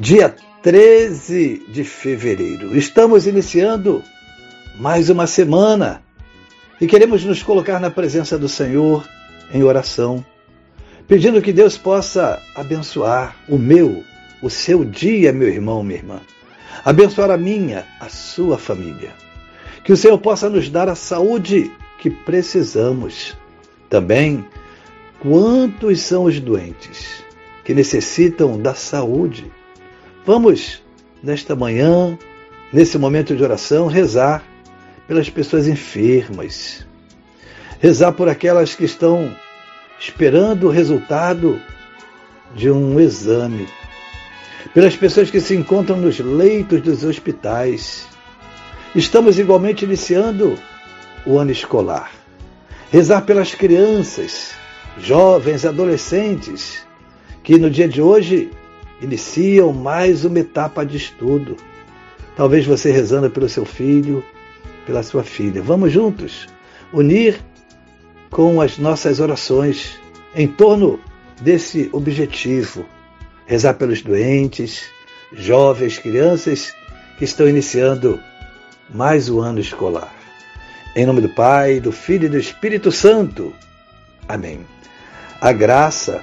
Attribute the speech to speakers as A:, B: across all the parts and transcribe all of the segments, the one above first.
A: dia 13 de fevereiro. Estamos iniciando mais uma semana e queremos nos colocar na presença do Senhor em oração, pedindo que Deus possa abençoar o meu, o seu dia, meu irmão, minha irmã. Abençoar a minha, a sua família. Que o Senhor possa nos dar a saúde que precisamos. Também, quantos são os doentes que necessitam da saúde? Vamos, nesta manhã, nesse momento de oração, rezar pelas pessoas enfermas, rezar por aquelas que estão esperando o resultado de um exame, pelas pessoas que se encontram nos leitos dos hospitais. Estamos igualmente iniciando o ano escolar. Rezar pelas crianças, jovens, adolescentes, que no dia de hoje iniciam mais uma etapa de estudo. Talvez você rezando pelo seu filho, pela sua filha. Vamos juntos unir com as nossas orações em torno desse objetivo. Rezar pelos doentes, jovens, crianças que estão iniciando mais o ano escolar. Em nome do Pai, do Filho e do Espírito Santo. Amém. A graça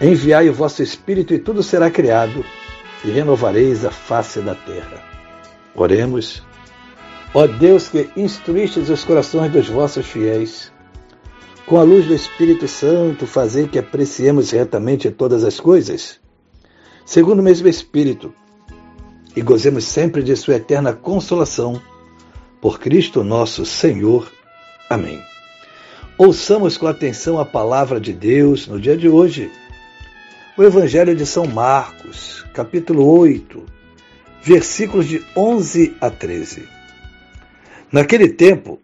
A: Enviai o vosso Espírito e tudo será criado, e renovareis a face da terra. Oremos. Ó Deus que instruístes os corações dos vossos fiéis, com a luz do Espírito Santo, fazei que apreciemos retamente todas as coisas, segundo o mesmo Espírito, e gozemos sempre de Sua eterna consolação. Por Cristo nosso Senhor. Amém. Ouçamos com atenção a palavra de Deus no dia de hoje o Evangelho de São Marcos, capítulo 8, versículos de 11 a 13. Naquele tempo,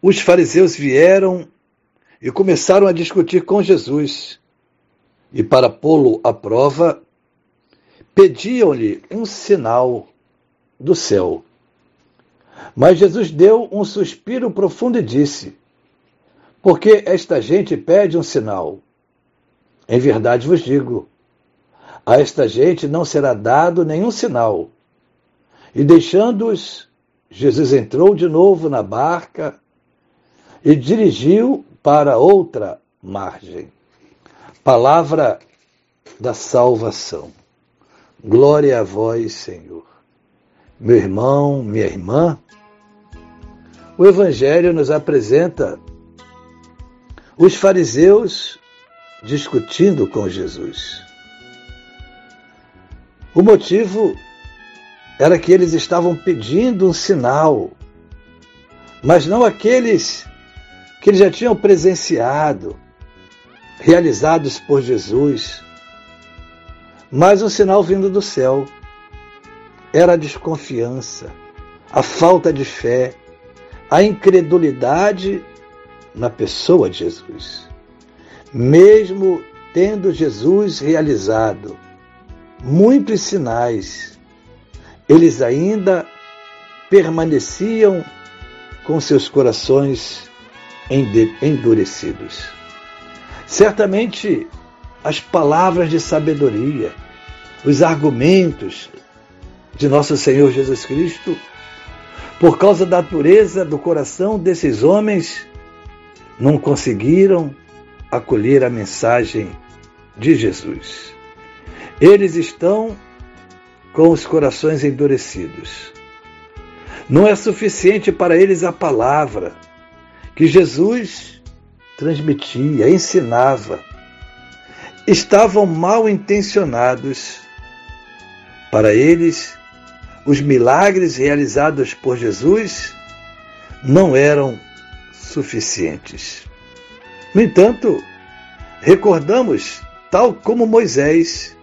A: os fariseus vieram e começaram a discutir com Jesus. E para pô-lo à prova, pediam-lhe um sinal do céu. Mas Jesus deu um suspiro profundo e disse: Por que esta gente pede um sinal? Em verdade vos digo: a esta gente não será dado nenhum sinal. E deixando-os, Jesus entrou de novo na barca e dirigiu para outra margem. Palavra da salvação. Glória a vós, Senhor. Meu irmão, minha irmã, o Evangelho nos apresenta os fariseus discutindo com Jesus. O motivo era que eles estavam pedindo um sinal, mas não aqueles que eles já tinham presenciado, realizados por Jesus, mas um sinal vindo do céu. Era a desconfiança, a falta de fé, a incredulidade na pessoa de Jesus mesmo tendo Jesus realizado muitos sinais, eles ainda permaneciam com seus corações endurecidos. Certamente, as palavras de sabedoria, os argumentos de nosso Senhor Jesus Cristo, por causa da dureza do coração desses homens, não conseguiram acolher a mensagem de Jesus. Eles estão com os corações endurecidos. Não é suficiente para eles a palavra que Jesus transmitia, ensinava. Estavam mal intencionados. Para eles, os milagres realizados por Jesus não eram suficientes. No entanto, recordamos, tal como Moisés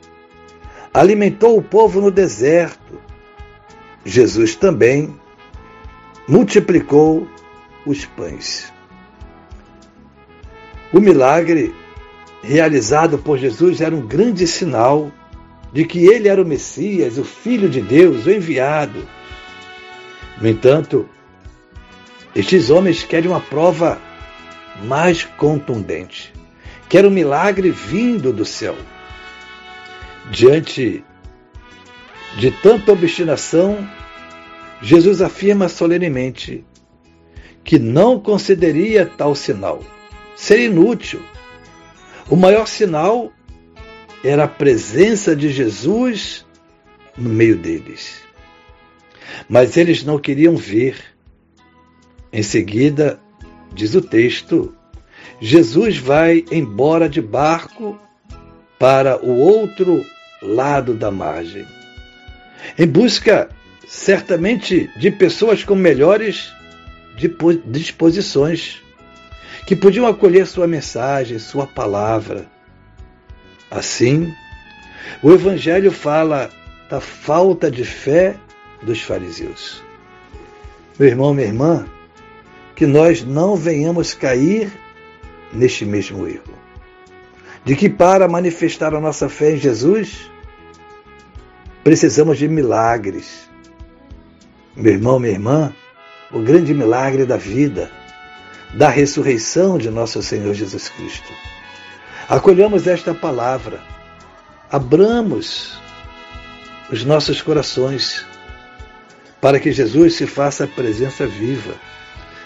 A: alimentou o povo no deserto, Jesus também multiplicou os pães. O milagre realizado por Jesus era um grande sinal de que ele era o Messias, o Filho de Deus, o enviado. No entanto, estes homens querem uma prova mais contundente. Querem um milagre vindo do céu. Diante de tanta obstinação, Jesus afirma solenemente que não concederia tal sinal. Seria inútil. O maior sinal era a presença de Jesus no meio deles. Mas eles não queriam ver em seguida, diz o texto, Jesus vai embora de barco para o outro lado da margem, em busca certamente de pessoas com melhores disposições, que podiam acolher sua mensagem, sua palavra. Assim, o Evangelho fala da falta de fé dos fariseus. Meu irmão, minha irmã, que nós não venhamos cair neste mesmo erro. De que para manifestar a nossa fé em Jesus, precisamos de milagres. Meu irmão, minha irmã, o grande milagre da vida, da ressurreição de nosso Senhor Jesus Cristo. Acolhamos esta palavra, abramos os nossos corações para que Jesus se faça presença viva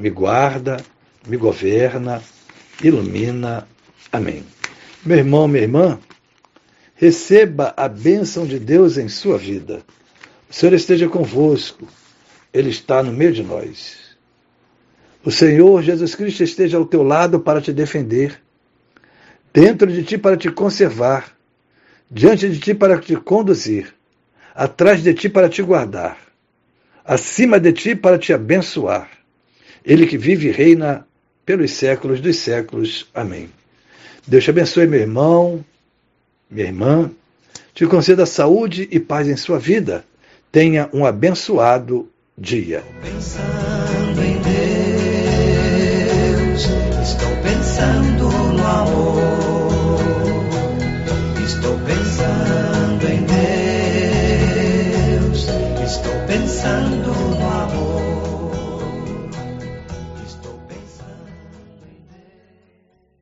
A: me guarda, me governa, ilumina. Amém. Meu irmão, minha irmã, receba a bênção de Deus em sua vida. O Senhor esteja convosco, Ele está no meio de nós. O Senhor Jesus Cristo esteja ao teu lado para te defender, dentro de ti para te conservar, diante de ti para te conduzir, atrás de ti para te guardar, acima de ti para te abençoar ele que vive e reina pelos séculos dos séculos. Amém. Deus te abençoe, meu irmão, minha irmã. Te conceda saúde e paz em sua vida. Tenha um abençoado dia.
B: Pensando em Deus,